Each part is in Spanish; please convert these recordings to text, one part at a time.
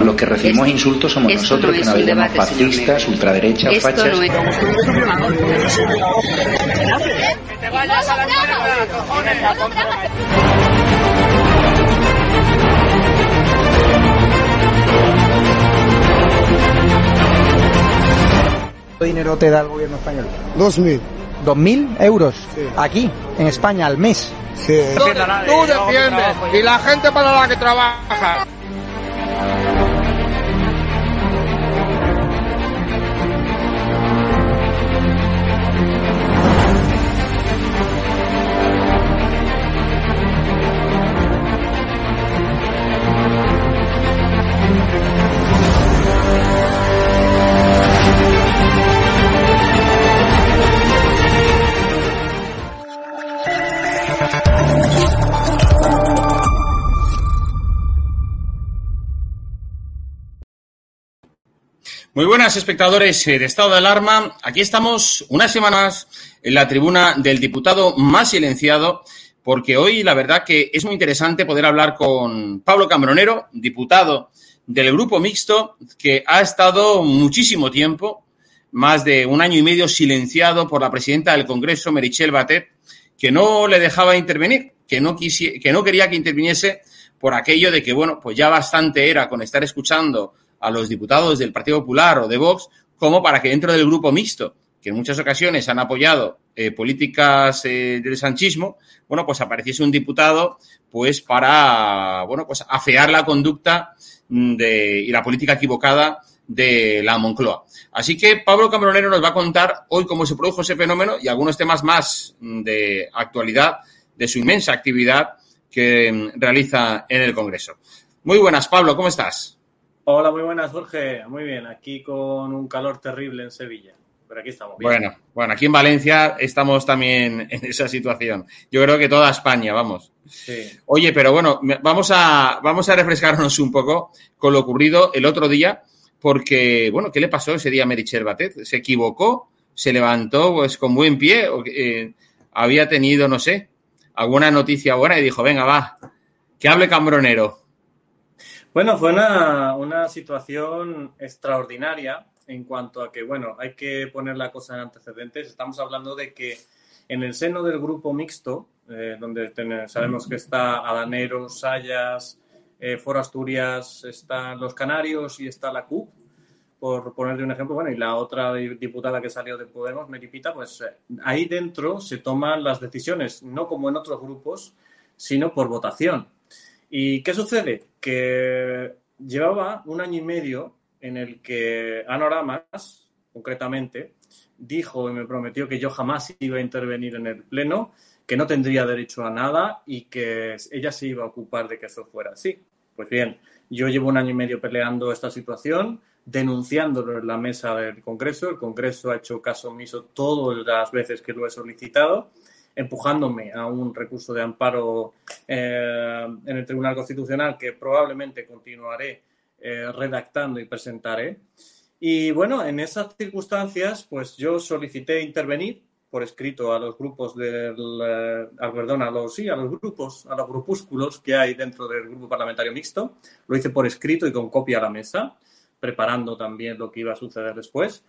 Los que recibimos Esto- insultos somos nosotros, no que nos llamamos fascistas, ultraderechas, Esto fachas. no es... ¿Qué dinero te da el gobierno español? Dos mil. ¿Dos mil euros? Aquí, en España, al mes. Sí. Tú defiendes y la gente para la que trabaja. Muy buenas, espectadores eh, de Estado de Alarma. Aquí estamos una semana más en la tribuna del diputado más silenciado, porque hoy la verdad que es muy interesante poder hablar con Pablo Cambronero, diputado del Grupo Mixto, que ha estado muchísimo tiempo, más de un año y medio, silenciado por la presidenta del Congreso, Merichel Batet, que no le dejaba intervenir, que no, quisi- que no quería que interviniese por aquello de que, bueno, pues ya bastante era con estar escuchando a los diputados del Partido Popular o de Vox, como para que dentro del grupo mixto, que en muchas ocasiones han apoyado eh, políticas eh, del sanchismo, bueno, pues apareciese un diputado, pues para, bueno, pues afear la conducta mm, de, y la política equivocada de la Moncloa. Así que Pablo Cambronero nos va a contar hoy cómo se produjo ese fenómeno y algunos temas más mm, de actualidad de su inmensa actividad que mm, realiza en el Congreso. Muy buenas, Pablo, ¿cómo estás? Hola, muy buenas, Jorge. Muy bien, aquí con un calor terrible en Sevilla. Pero aquí estamos. bien. Bueno, bueno, aquí en Valencia estamos también en esa situación. Yo creo que toda España, vamos. Sí. Oye, pero bueno, vamos a, vamos a refrescarnos un poco con lo ocurrido el otro día, porque, bueno, ¿qué le pasó ese día a Merichel Batet? ¿Se equivocó? ¿Se levantó pues con buen pie? ¿O que, eh, había tenido, no sé, alguna noticia buena y dijo, venga, va, que hable Cambronero? Bueno, fue una, una situación extraordinaria en cuanto a que, bueno, hay que poner la cosa en antecedentes. Estamos hablando de que en el seno del grupo mixto, eh, donde sabemos que está Adanero, Sayas, eh, Foro Asturias, están los Canarios y está la CUP, por ponerle un ejemplo, bueno, y la otra di- diputada que salió de Podemos, Meripita, pues eh, ahí dentro se toman las decisiones, no como en otros grupos, sino por votación. ¿Y qué sucede? Que llevaba un año y medio en el que Anoramas, concretamente, dijo y me prometió que yo jamás iba a intervenir en el Pleno, que no tendría derecho a nada y que ella se iba a ocupar de que eso fuera así. Pues bien, yo llevo un año y medio peleando esta situación, denunciándolo en la mesa del Congreso. El Congreso ha hecho caso omiso todas las veces que lo he solicitado, empujándome a un recurso de amparo eh, en el Tribunal Constitucional que probablemente continuaré eh, redactando y presentaré. Y bueno, en esas circunstancias, pues yo solicité intervenir por escrito a los grupos del, eh, perdón, a los, sí, a los grupos, a los grupúsculos que hay dentro del grupo parlamentario mixto. Lo hice por escrito y con copia a la mesa, preparando también lo que iba a suceder después.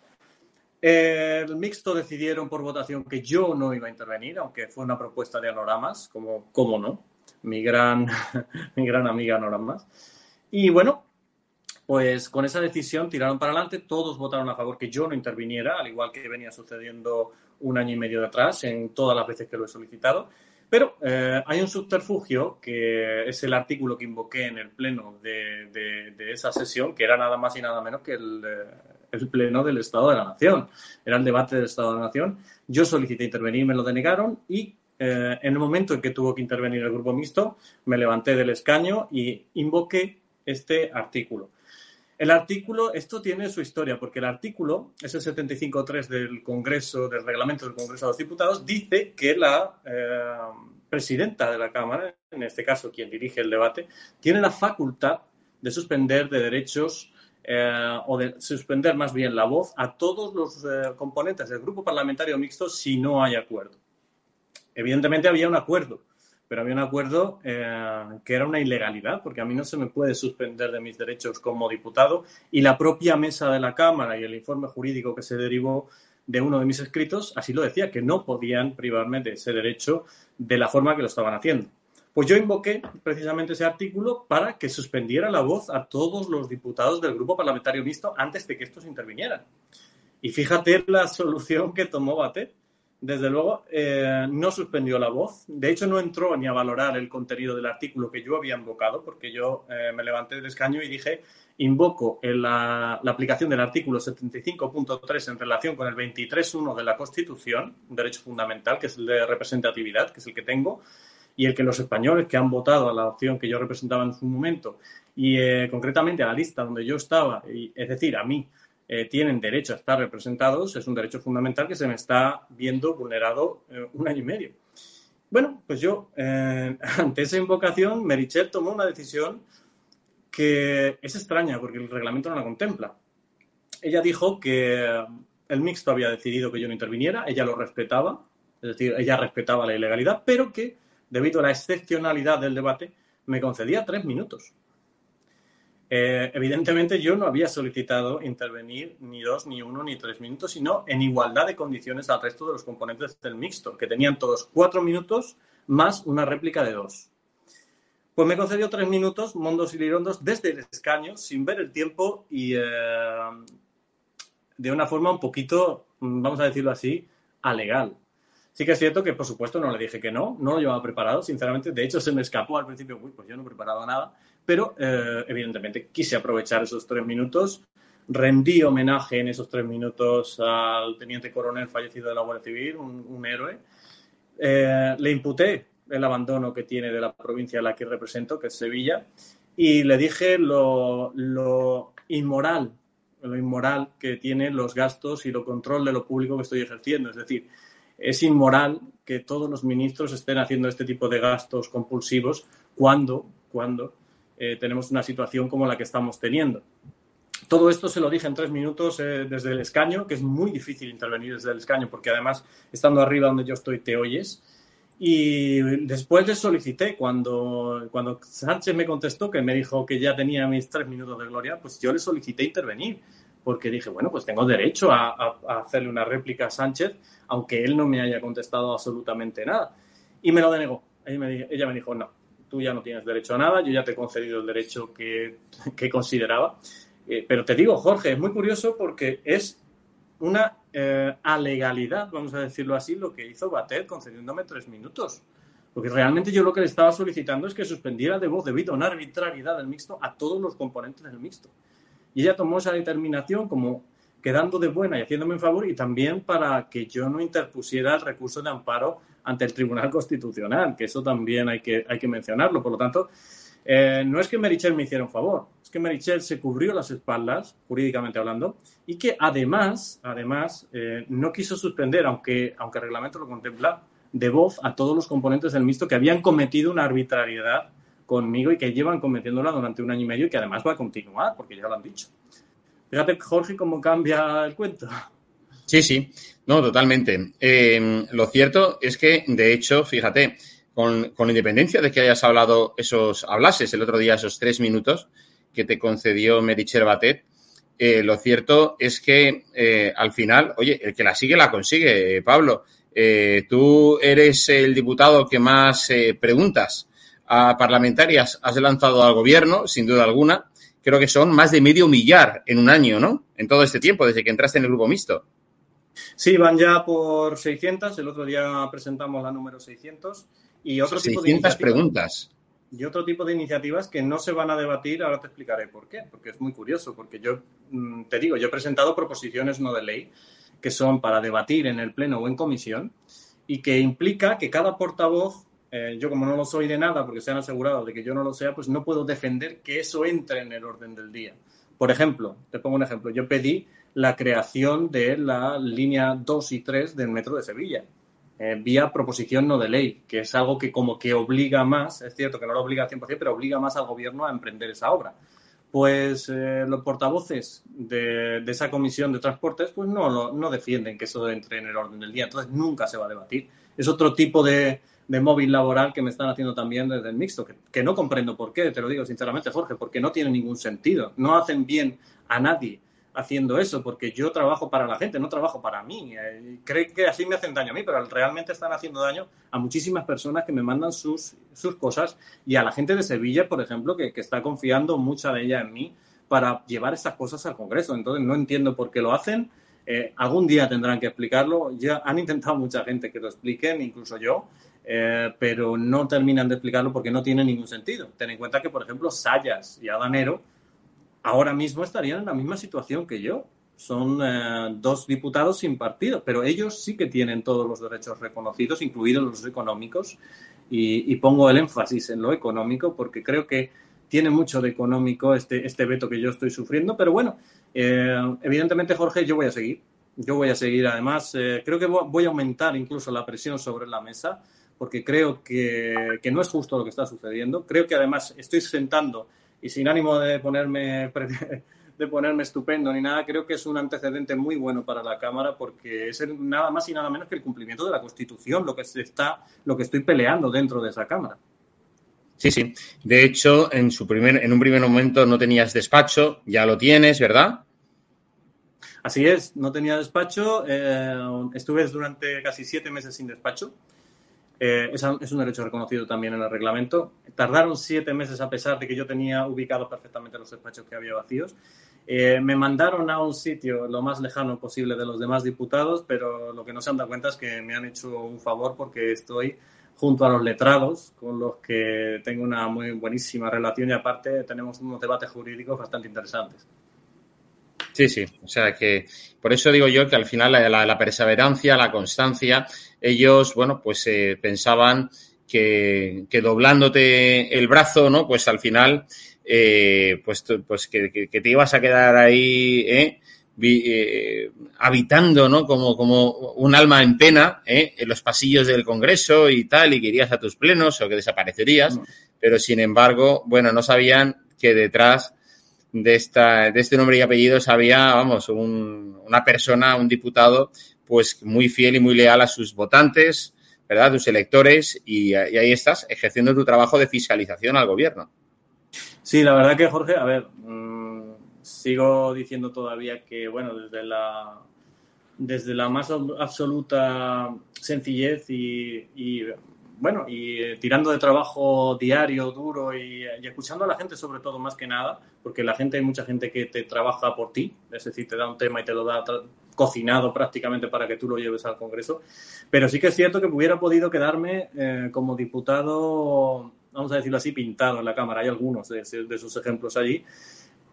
El mixto decidieron por votación que yo no iba a intervenir, aunque fue una propuesta de Anoramas, como, cómo no, mi gran, mi gran amiga Anoramas. Y bueno, pues con esa decisión tiraron para adelante, todos votaron a favor que yo no interviniera, al igual que venía sucediendo un año y medio de atrás en todas las veces que lo he solicitado. Pero eh, hay un subterfugio que es el artículo que invoqué en el pleno de, de, esa sesión, que era nada más y nada menos que el, eh, el, pleno del Estado de la Nación. Era el debate del Estado de la Nación. Yo solicité intervenir, me lo denegaron y eh, en el momento en que tuvo que intervenir el grupo mixto, me levanté del escaño y invoqué este artículo. El artículo, esto tiene su historia, porque el artículo, es el 75.3 del Congreso, del reglamento del Congreso de los Diputados, dice que la eh, presidenta de la Cámara, en este caso quien dirige el debate, tiene la facultad de suspender de derechos eh, o de suspender más bien la voz a todos los eh, componentes del grupo parlamentario mixto si no hay acuerdo. Evidentemente había un acuerdo pero había un acuerdo eh, que era una ilegalidad, porque a mí no se me puede suspender de mis derechos como diputado y la propia mesa de la Cámara y el informe jurídico que se derivó de uno de mis escritos así lo decía, que no podían privarme de ese derecho de la forma que lo estaban haciendo. Pues yo invoqué precisamente ese artículo para que suspendiera la voz a todos los diputados del grupo parlamentario mixto antes de que estos intervinieran. Y fíjate la solución que tomó Batet desde luego, eh, no suspendió la voz. De hecho, no entró ni a valorar el contenido del artículo que yo había invocado, porque yo eh, me levanté del escaño y dije, invoco la, aplicación del artículo 75.3 en relación con el 23.1 de la Constitución, un derecho fundamental, que es el de representatividad, que es el que tengo, y el que los españoles que han votado a la opción que yo representaba en su momento, y eh, concretamente a la lista donde yo estaba, y, es decir, a mí, eh, tienen derecho a estar representados, es un derecho fundamental que se me está viendo vulnerado eh, un año y medio. Bueno, pues yo, eh, ante esa invocación, Merichel tomó una decisión que es extraña porque el reglamento no la contempla. Ella dijo que el mixto había decidido que yo no interviniera, ella lo respetaba, es decir, ella respetaba la ilegalidad, pero que, debido a la excepcionalidad del debate, me concedía tres minutos. Eh, evidentemente yo no había solicitado intervenir ni dos, ni uno, ni tres minutos, sino en igualdad de condiciones al resto de los componentes del mixto, que tenían todos cuatro minutos más una réplica de dos. Pues me concedió tres minutos, mondos y lirondos, desde el escaño, sin ver el tiempo y eh, de una forma un poquito, vamos a decirlo así, alegal. Sí que es cierto que, por supuesto, no le dije que no, no lo llevaba preparado, sinceramente. De hecho, se me escapó al principio, uy, pues yo no he preparado nada. Pero, eh, evidentemente, quise aprovechar esos tres minutos. Rendí homenaje en esos tres minutos al teniente coronel fallecido de la Guardia Civil, un, héroe. Eh, le imputé el abandono que tiene de la provincia a la que represento, que es Sevilla, y le dije lo, lo inmoral, lo inmoral que tienen los gastos y lo control de lo público que estoy ejerciendo. Es decir, es inmoral que todos los ministros estén haciendo este tipo de gastos compulsivos cuando, cuando eh, tenemos una situación como la que estamos teniendo. Todo esto se lo dije en tres minutos eh, desde el escaño, que es muy difícil intervenir desde el escaño porque además, estando arriba donde yo estoy, te oyes. Y después le solicité, cuando, cuando Sánchez me contestó, que me dijo que ya tenía mis tres minutos de gloria, pues yo le solicité intervenir porque dije, bueno, pues tengo derecho a, hacerle una réplica a Sánchez, aunque él no me haya contestado absolutamente nada. Y me lo denegó. Ella me, ella me dijo, no, tú ya no tienes derecho a nada, yo ya te he concedido el derecho que, que consideraba. Eh, pero te digo, Jorge, es muy curioso porque es una eh, alegalidad, vamos a decirlo así, lo que hizo Batet concediéndome tres minutos. Porque realmente yo lo que le estaba solicitando es que suspendiera de voz debido a una arbitrariedad del mixto a todos los componentes del mixto. Y ella tomó esa determinación como quedando de buena y haciéndome un favor y también para que yo no interpusiera el recurso de amparo ante el Tribunal Constitucional, que eso también hay que, hay que mencionarlo. Por lo tanto, eh, no es que Merichel me hiciera un favor, es que Merichel se cubrió las espaldas, jurídicamente hablando, y que además, además eh, no quiso suspender, aunque, aunque el reglamento lo contempla, de voz a todos los componentes del mixto que habían cometido una arbitrariedad conmigo y que llevan cometiéndola durante un año y medio y que además va a continuar, porque ya lo han dicho. Fíjate, Jorge, cómo cambia el cuento. Sí, Sí, no, totalmente. Eh, lo cierto es que, de hecho, fíjate, con, independencia de que hayas hablado esos, hablases el otro día esos tres minutos que te concedió Mericher Batet, eh, lo cierto es que eh, al final, oye, el que la sigue la consigue, Pablo. Tú eres el diputado que más preguntas a parlamentarias has lanzado al gobierno, sin duda alguna. Creo que son más de medio millar en un año, ¿no? En todo este tiempo, desde que entraste en el grupo mixto. Sí, van ya por 600. El otro día presentamos la número 600. Y otro 600 tipo de preguntas. Y otro tipo de iniciativas que no se van a debatir, ahora te explicaré por qué, porque es muy curioso, porque yo mm, te digo, yo he presentado proposiciones no de ley que son para debatir en el Pleno o en comisión y que implica que cada portavoz, eh, yo como no lo soy de nada porque se han asegurado de que yo no lo sea, pues no puedo defender que eso entre en el orden del día. Por ejemplo, te pongo un ejemplo, yo pedí la creación de la línea 2 y 3 del metro de Sevilla. Eh, vía proposición no de ley, que es algo que como que obliga más, es cierto que no lo obliga al 100%, pero obliga más al gobierno a emprender esa obra pues eh, los portavoces de, esa comisión de transportes pues no, no defienden que eso entre en el orden del día, entonces nunca se va a debatir. Es otro tipo de, móvil laboral que me están haciendo también desde el mixto, que, que, no comprendo por qué, te lo digo sinceramente, Jorge, porque no tiene ningún sentido. No hacen bien a nadie haciendo eso, porque yo trabajo para la gente, no trabajo para mí. Eh, creo que así me hacen daño a mí, pero realmente están haciendo daño a muchísimas personas que me mandan sus, sus cosas y a la gente de Sevilla, por ejemplo, que, que está confiando mucha de ella en mí para llevar esas cosas al Congreso. Entonces no entiendo por qué lo hacen. Eh, algún día tendrán que explicarlo. Ya han intentado mucha gente que lo expliquen, incluso yo, eh, pero no terminan de explicarlo porque no tiene ningún sentido. Ten en cuenta que, por ejemplo, Sayas y Adanero ahora mismo estarían en la misma situación que yo. Son eh, dos diputados sin partido, pero ellos sí que tienen todos los derechos reconocidos, incluidos los económicos. Y, pongo el énfasis en lo económico porque creo que tiene mucho de económico este, este veto que yo estoy sufriendo. Pero bueno, eh, evidentemente, Jorge, yo voy a seguir. Yo voy a seguir. Además, eh, creo que voy a aumentar incluso la presión sobre la mesa porque creo que, que no es justo lo que está sucediendo. Creo que además estoy sentando y sin ánimo de ponerme, de ponerme estupendo ni nada, creo que es un antecedente muy bueno para la Cámara porque es nada más y nada menos que el cumplimiento de la Constitución, lo que, se está, lo que estoy peleando dentro de esa Cámara. Sí, sí. De hecho, en, su primer, en un primer momento no tenías despacho, ya lo tienes, ¿verdad? Así es, no tenía despacho. Eh, estuve durante casi siete meses sin despacho. Eh, es, un derecho reconocido también en el reglamento. Tardaron siete meses a pesar de que yo tenía ubicados perfectamente los despachos que había vacíos. Eh, me mandaron a un sitio lo más lejano posible de los demás diputados, pero lo que no se han dado cuenta es que me han hecho un favor porque estoy junto a los letrados, con los que tengo una muy buenísima relación y aparte tenemos unos debates jurídicos bastante interesantes. Sí, sí. O sea que por eso digo yo que al final la, perseverancia, la constancia, ellos, bueno, pues eh, pensaban que, doblándote el brazo, ¿no? Pues al final, eh, pues, pues que, te ibas a quedar ahí, ¿eh? eh, habitando, ¿no? Como, como un alma en pena, ¿eh? En los pasillos del Congreso y tal, y que irías a tus plenos o que desaparecerías. Pero sin embargo, bueno, no sabían que detrás de, esta, de este nombre y apellidos había, vamos, una persona, un diputado, pues muy fiel y muy leal a sus votantes, ¿verdad? Tus electores, y, ahí estás, ejerciendo tu trabajo de fiscalización al gobierno. Sí, la verdad que, Jorge, a ver, mm, sigo diciendo todavía que, bueno, desde la, desde la más absoluta sencillez y bueno, y eh, tirando de trabajo diario, duro y, escuchando a la gente sobre todo más que nada, porque la gente hay mucha gente que te trabaja por ti, es decir, te da un tema y te lo da cocinado prácticamente para que tú lo lleves al Congreso. Pero sí que es cierto que hubiera podido quedarme eh, como diputado, vamos a decirlo así, pintado en la Cámara. Hay algunos de, de esos ejemplos allí.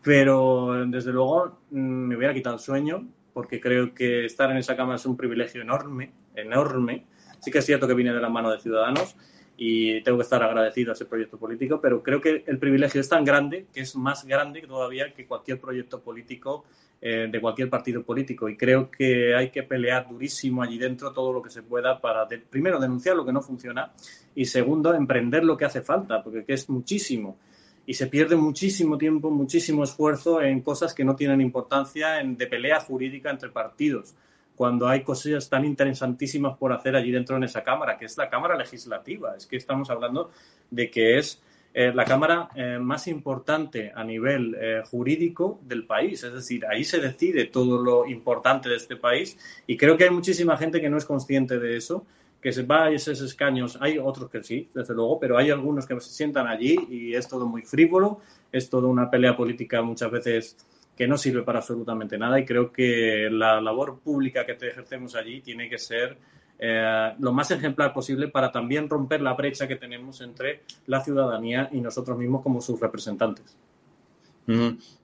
Pero desde luego mm, me hubiera quitado el sueño, porque creo que estar en esa Cámara es un privilegio enorme, enorme Sí que es cierto que viene de la mano de Ciudadanos y tengo que estar agradecido a ese proyecto político, pero creo que el privilegio es tan grande que es más grande todavía que cualquier proyecto político eh, de cualquier partido político. Y creo que hay que pelear durísimo allí dentro todo lo que se pueda para, primero, denunciar lo que no funciona y, segundo, emprender lo que hace falta, porque es muchísimo. Y se pierde muchísimo tiempo, muchísimo esfuerzo en cosas que no tienen importancia, en, de pelea jurídica entre partidos cuando hay cosas tan interesantísimas por hacer allí dentro en esa Cámara, que es la Cámara Legislativa. Es que estamos hablando de que es eh, la Cámara eh, más importante a nivel eh, jurídico del país. Es decir, ahí se decide todo lo importante de este país y creo que hay muchísima gente que no es consciente de eso, que se va a esos escaños. Hay otros que sí, desde luego, pero hay algunos que se sientan allí y es todo muy frívolo, es toda una pelea política muchas veces que no sirve para absolutamente nada y creo que la labor pública que te ejercemos allí tiene que ser eh, lo más ejemplar posible para también romper la brecha que tenemos entre la ciudadanía y nosotros mismos como sus representantes.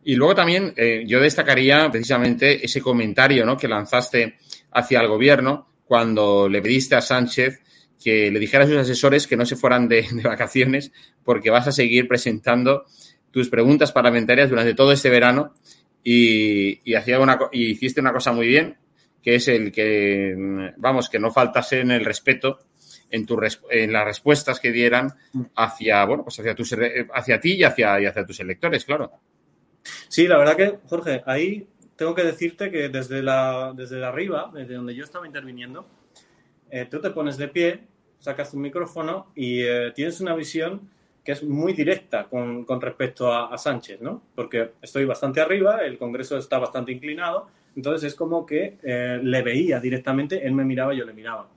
Y luego también eh, yo destacaría precisamente ese comentario ¿no? que lanzaste hacia el gobierno cuando le pediste a Sánchez que le dijera a sus asesores que no se fueran de, vacaciones porque vas a seguir presentando tus preguntas parlamentarias durante todo este verano y, hacía una, y hiciste una cosa muy bien, que es el que, vamos, que no faltase en el respeto en, tu, en las respuestas que dieran hacia, bueno, pues hacia, tus, hacia ti y hacia, y hacia tus electores, claro. Sí, la verdad que, Jorge, ahí tengo que decirte que desde, la, desde arriba, desde donde yo estaba interviniendo, eh, tú te pones de pie, sacas tu micrófono y eh, tienes una visión que es muy directa con, con respecto a, a, Sánchez, ¿no? Porque estoy bastante arriba, el Congreso está bastante inclinado entonces es como que eh, le veía directamente, él me miraba yo le miraba.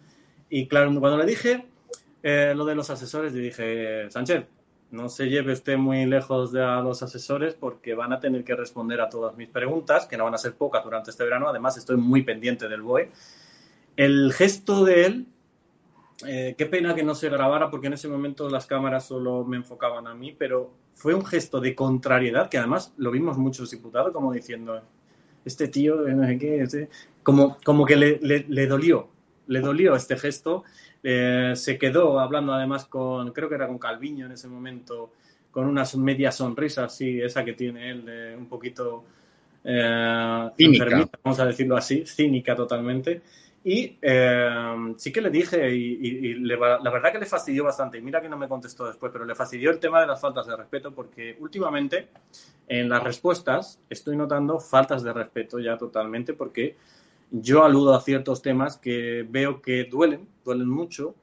Y claro, cuando le dije eh, lo de los asesores, le dije, Sánchez, no se lleve usted muy lejos de los asesores porque van a tener que responder a todas mis preguntas, que no van a ser pocas durante este verano. Además, estoy muy pendiente del BOE. El gesto de él, eh, qué pena que no se grabara porque en ese momento las cámaras solo me enfocaban a mí, pero fue un gesto de contrariedad que además lo vimos muchos diputados como diciendo, este tío, no sé qué, este", como, como que le, le, dolió, le dolió este gesto. Eh, se quedó hablando además con, creo que era con Calviño en ese momento, con una media sonrisa así, esa que tiene él, un poquito eh, vamos a decirlo así, cínica totalmente. Y eh, sí que le dije, y, la verdad que le fastidió bastante, y mira que no me contestó después, pero le fastidió el tema de las faltas de respeto, porque últimamente en las respuestas estoy notando faltas de respeto ya totalmente, porque yo aludo a ciertos temas que veo que duelen, duelen mucho,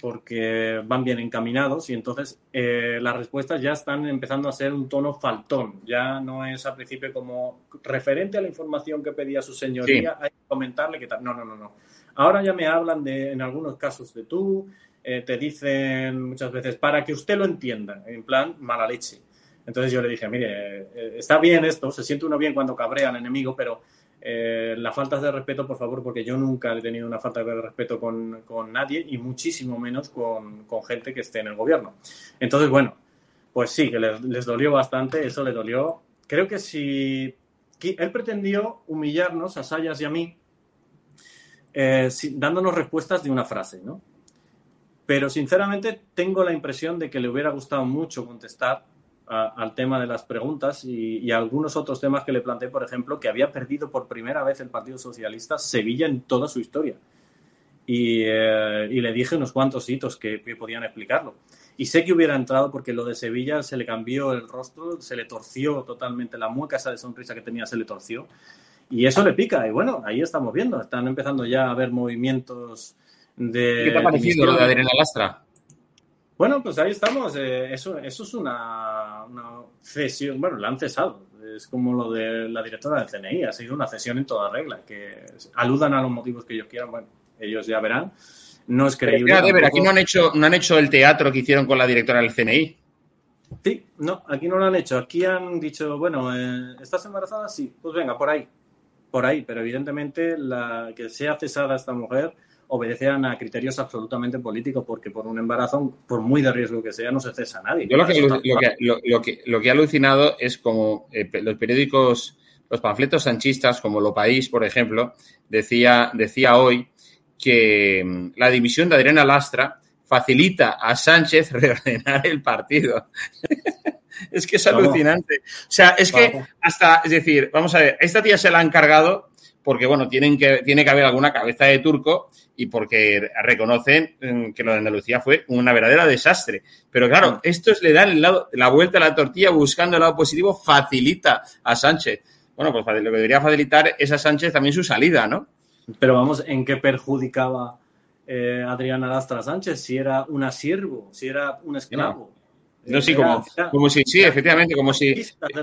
porque van bien encaminados y entonces eh, las respuestas ya están empezando a ser un tono faltón. Ya no es al principio como referente a la información que pedía su señoría, hay que comentarle que tal. No, no, no, no. Ahora ya me hablan de, en algunos casos de tú, eh, te dicen muchas veces para que usted lo entienda, en plan mala leche. Entonces yo le dije, mire, eh, está bien esto, se siente uno bien cuando cabrea al enemigo, pero eh, las faltas de respeto, por favor, porque yo nunca he tenido una falta de respeto con, con nadie y muchísimo menos con, con, gente que esté en el gobierno. Entonces, bueno, pues sí, que les, dolió bastante, eso le dolió. Creo que si él pretendió humillarnos a Sayas y a mí, eh, dándonos respuestas de una frase, ¿no? Pero sinceramente tengo la impresión de que le hubiera gustado mucho contestar al tema de las preguntas y, algunos otros temas que le planteé, por ejemplo, que había perdido por primera vez el Partido Socialista Sevilla en toda su historia. Y, eh, le dije unos cuantos hitos que, podían explicarlo. Y sé que hubiera entrado porque lo de Sevilla se le cambió el rostro, se le torció totalmente la mueca, esa de sonrisa que tenía se le torció. Y eso le pica. Y bueno, ahí estamos viendo. Están empezando ya a haber movimientos de. ¿Qué te ha parecido lo de Adriana Lastra? Bueno, pues ahí estamos. Eh, eso, eso es una, cesión. Bueno, la han cesado. Es como lo de la directora del CNI. Ha sido una cesión en toda regla. Que aludan a los motivos que ellos quieran. Bueno, ellos ya verán. No es creíble. Pero, ver, aquí no han, hecho, no han hecho el teatro que hicieron con la directora del CNI. Sí, no, aquí no lo han hecho. Aquí han dicho, bueno, eh, ¿estás embarazada? Sí, pues venga, por ahí. Por ahí. Pero evidentemente la que sea cesada esta mujer obedecían a criterios absolutamente políticos, porque por un embarazo, por muy de riesgo que sea, no se cesa a nadie. Yo lo que, lo, que, lo, que, he alucinado es como eh, los periódicos, los panfletos sanchistas, como Lo País, por ejemplo, decía, decía hoy que mm, la dimisión de Adriana Lastra facilita a Sánchez reordenar el partido. es que es alucinante. O sea, es que hasta, es decir, vamos a ver, esta tía se la han cargado porque, bueno, tienen que, tiene que haber alguna cabeza de turco y porque reconocen mm, que lo de Andalucía fue una verdadera desastre. Pero claro, mm. esto es le da la vuelta a la tortilla buscando el lado positivo, facilita a Sánchez. Bueno, pues lo que debería facilitar es a Sánchez también su salida, ¿no? Pero vamos, ¿en qué perjudicaba eh, Adriana Lastra Sánchez? Si era una siervo, si era un esclavo. No, sí, como, como si, sí, efectivamente, como si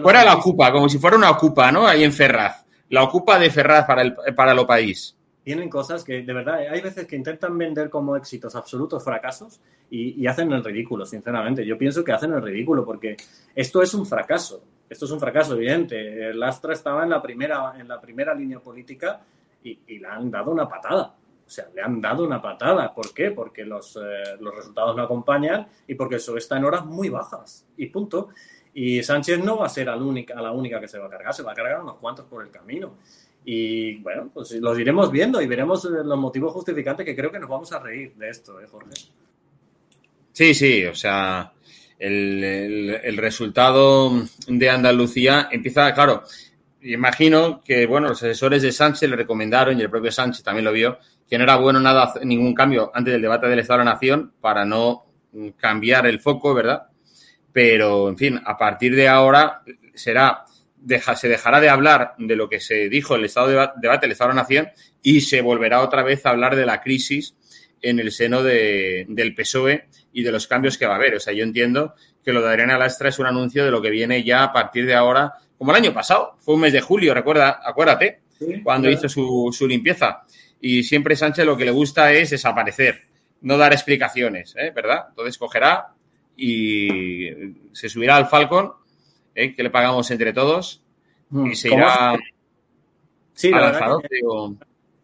fuera la ocupa, como si fuera una ocupa, ¿no? Ahí en Ferraz. La ocupa de Ferraz para el, para lo país tienen cosas que, de verdad, hay veces que intentan vender como éxitos absolutos fracasos y, hacen el ridículo, sinceramente. Yo pienso que hacen el ridículo porque esto es un fracaso. Esto es un fracaso evidente. El Astra estaba en la primera, en la primera línea política y, le han dado una patada. O sea, le han dado una patada. ¿Por qué? Porque los, eh, los resultados no acompañan y porque eso está en horas muy bajas. Y punto. Y Sánchez no va a ser la única, la única que se va a cargar, se va a cargar unos cuantos por el camino. Y bueno, pues los iremos viendo y veremos los motivos justificantes que creo que nos vamos a reír de esto, ¿eh, Jorge? Sí, sí, o sea, el, resultado de Andalucía empieza, claro, imagino que, bueno, los asesores de Sánchez le recomendaron, y el propio Sánchez también lo vio, que no era bueno nada, ningún cambio antes del debate del Estado de la Nación para no cambiar el foco, ¿verdad? Pero, en fin, a partir de ahora será se dejará de hablar de lo que se dijo en el estado de debate del Estado de la Nación y se volverá otra vez a hablar de la crisis en el seno del PSOE y de los cambios que va a haber. O sea, yo entiendo que lo de Adriana Lastra es un anuncio de lo que viene ya a partir de ahora, como el año pasado, fue un mes de julio, recuerda, acuérdate, cuando hizo su, su, limpieza. Y siempre Sánchez lo que le gusta es desaparecer, no dar explicaciones, ¿eh? ¿verdad? Entonces cogerá y se subirá al Falcon ¿eh? que le pagamos entre todos y se irá sí, la verdad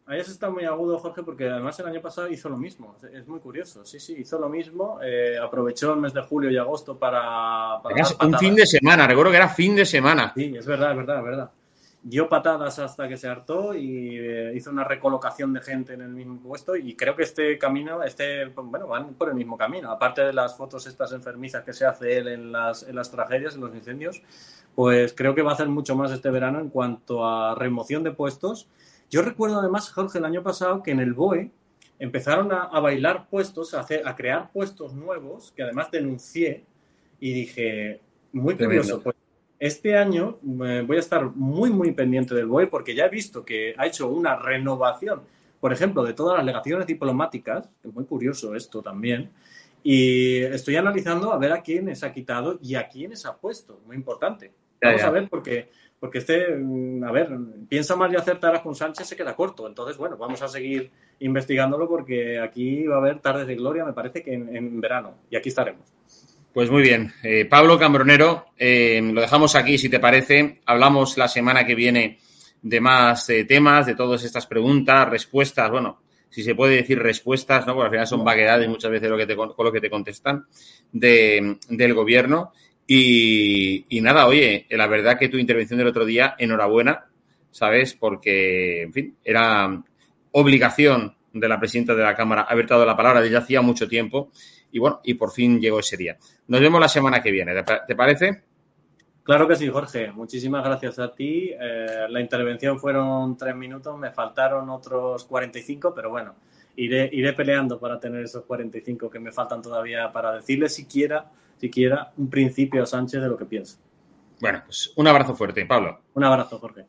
Ahí está muy agudo, Jorge, porque además el año pasado hizo lo mismo. Es muy curioso. Sí, sí, hizo lo mismo. Eh, aprovechó el mes de julio y agosto para. un fin de semana, recuerdo que era fin de semana. Sí, es verdad, es verdad, es verdad dio patadas hasta que se hartó y eh, hizo una recolocación de gente en el mismo puesto y creo que este camino, este, bueno, van por el mismo camino. Aparte de las fotos estas enfermizas que se hace él en las, en las tragedias, en los incendios, pues creo que va a hacer mucho más este verano en cuanto a remoción de puestos. Yo recuerdo además, Jorge, el año pasado que en el BOE empezaron a, bailar puestos, a, hacer, a crear puestos nuevos que además denuncié y dije, muy curioso, pues este año eh, voy a estar muy, muy pendiente del BOE porque ya he visto que ha hecho una renovación, por ejemplo, de todas las legaciones diplomáticas, que es muy curioso esto también, y estoy analizando a ver a quiénes ha quitado y a quiénes ha puesto, muy importante. Vamos a ver porque, porque este, mm, a ver, piensa mal y acertarás con Sánchez se queda corto. Entonces, bueno, vamos a seguir investigándolo porque aquí va a haber tardes de gloria, me parece que en verano, y aquí estaremos. Pues muy bien. Eh, Pablo Cambronero, eh, lo dejamos aquí si te parece. Hablamos la semana que viene de más eh, temas, de todas estas preguntas, respuestas, bueno, si se puede decir respuestas, ¿no? Porque al final son vaguedades muchas veces lo que te, con lo que te contestan de, del gobierno. Y, y, nada, oye, la verdad que tu intervención del otro día, enhorabuena, ¿sabes? Porque, en fin, era obligación de la presidenta de la Cámara haber dado la palabra desde hacía mucho tiempo y bueno, y por fin llegó ese día. Nos vemos la semana que viene, ¿te parece? Claro que sí, Jorge. Muchísimas gracias a ti. Eh, la intervención fueron tres minutos, me faltaron otros 45, pero bueno, iré, iré peleando para tener esos 45 que me faltan todavía para decirle siquiera, siquiera un principio a Sánchez de lo que pienso. Bueno, pues un abrazo fuerte, Pablo. Un abrazo, Jorge.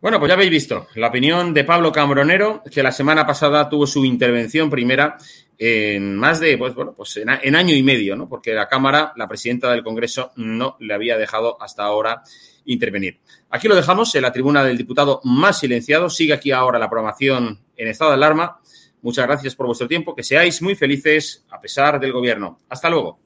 Bueno, pues ya habéis visto la opinión de Pablo Cambronero, que la semana pasada tuvo su intervención primera en más de, pues bueno, pues en, año y medio, ¿no? Porque la Cámara, la presidenta del Congreso, no le había dejado hasta ahora intervenir. Aquí lo dejamos en la tribuna del diputado más silenciado. Sigue aquí ahora la programación en estado de alarma. Muchas gracias por vuestro tiempo. Que seáis muy felices a pesar del gobierno. Hasta luego.